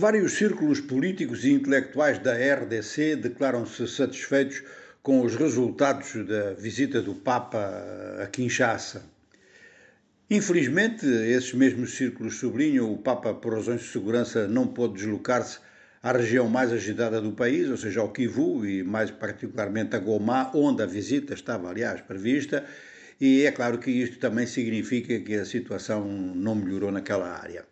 Vários círculos políticos e intelectuais da RDC declaram-se satisfeitos com os resultados da visita do Papa a Kinshasa. Infelizmente, esses mesmos círculos sublinham o Papa, por razões de segurança, não pôde deslocar-se à região mais agitada do país, ou seja, ao Kivu e mais particularmente a Goma, onde a visita estava, aliás, prevista, e é claro que isto também significa que a situação não melhorou naquela área.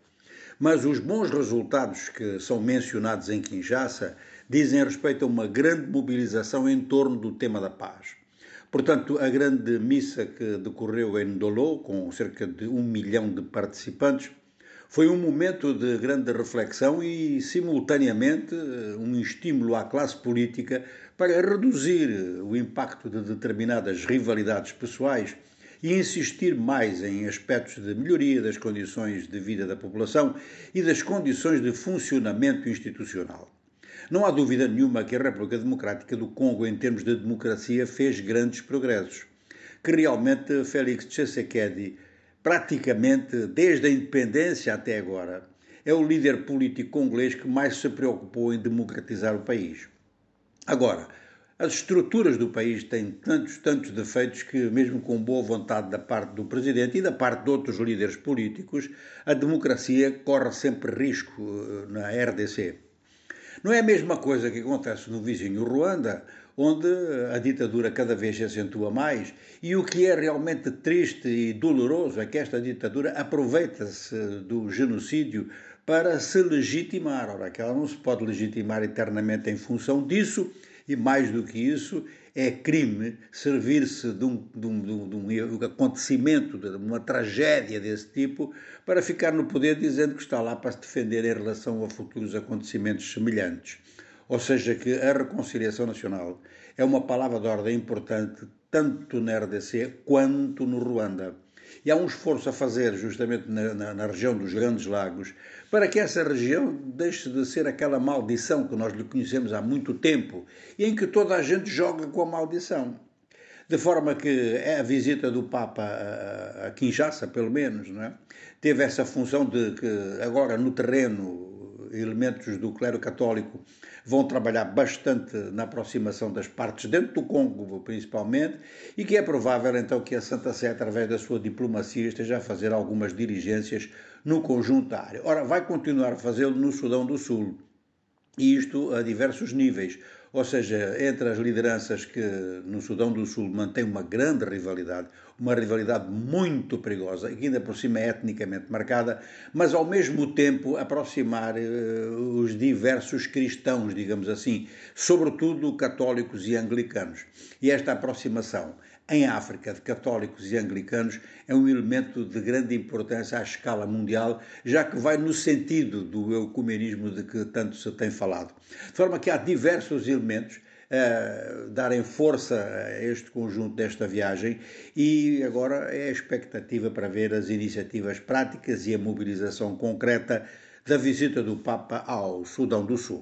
Mas os bons resultados que são mencionados em Kinshasa dizem respeito a uma grande mobilização em torno do tema da paz. Portanto, a grande missa que decorreu em Ndolo, com cerca de um milhão de participantes, foi um momento de grande reflexão e, simultaneamente, um estímulo à classe política para reduzir o impacto de determinadas rivalidades pessoais e insistir mais em aspectos de melhoria das condições de vida da população e das condições de funcionamento institucional. Não há dúvida nenhuma que a República Democrática do Congo, em termos de democracia, fez grandes progressos. Que realmente Félix Tshisekedi, praticamente desde a independência até agora, é o líder político congolês que mais se preocupou em democratizar o país. Agora, as estruturas do país têm tantos, tantos defeitos que, mesmo com boa vontade da parte do presidente e da parte de outros líderes políticos, a democracia corre sempre risco eh, na RDC. Não é a mesma coisa que acontece no vizinho Ruanda, onde a ditadura cada vez se acentua mais, e o que é realmente triste e doloroso é que esta ditadura aproveita-se do genocídio para se legitimar. Ora, que ela não se pode legitimar eternamente em função disso e mais do que isso, é crime servir-se de, um, de, um, de um, acontecimento, de uma tragédia desse tipo, para ficar no poder dizendo que está lá para se defender em relação a futuros acontecimentos semelhantes. Ou seja, que a reconciliação nacional é uma palavra de ordem importante tanto na RDC quanto no Ruanda. E há um esforço a fazer justamente na, na, na, região dos Grandes Lagos para que essa região deixe de ser aquela maldição que nós lhe conhecemos há muito tempo e em que toda a gente joga com a maldição. De forma que a visita do Papa a, Kinshasa, pelo menos, é? teve essa função de que agora no terreno elementos do clero católico vão trabalhar bastante na aproximação das partes dentro do Congo, principalmente, e que é provável então que a Santa Sé, através da sua diplomacia, esteja a fazer algumas diligências no conjunto da área. Ora, vai continuar a fazê-lo no Sudão do Sul, e isto a diversos níveis ou seja, entre as lideranças que no Sudão do Sul mantém uma grande rivalidade, uma rivalidade muito perigosa e que ainda por cima é etnicamente marcada, mas ao mesmo tempo aproximar uh, os diversos cristãos, digamos assim, sobretudo católicos e anglicanos. E esta aproximação em África de católicos e anglicanos é um elemento de grande importância à escala mundial, já que vai no sentido do ecumenismo de que tanto se tem falado. De forma que há diversos elementos a darem força a este conjunto desta viagem e agora é a expectativa para ver as iniciativas práticas e a mobilização concreta da visita do Papa ao Sudão do Sul.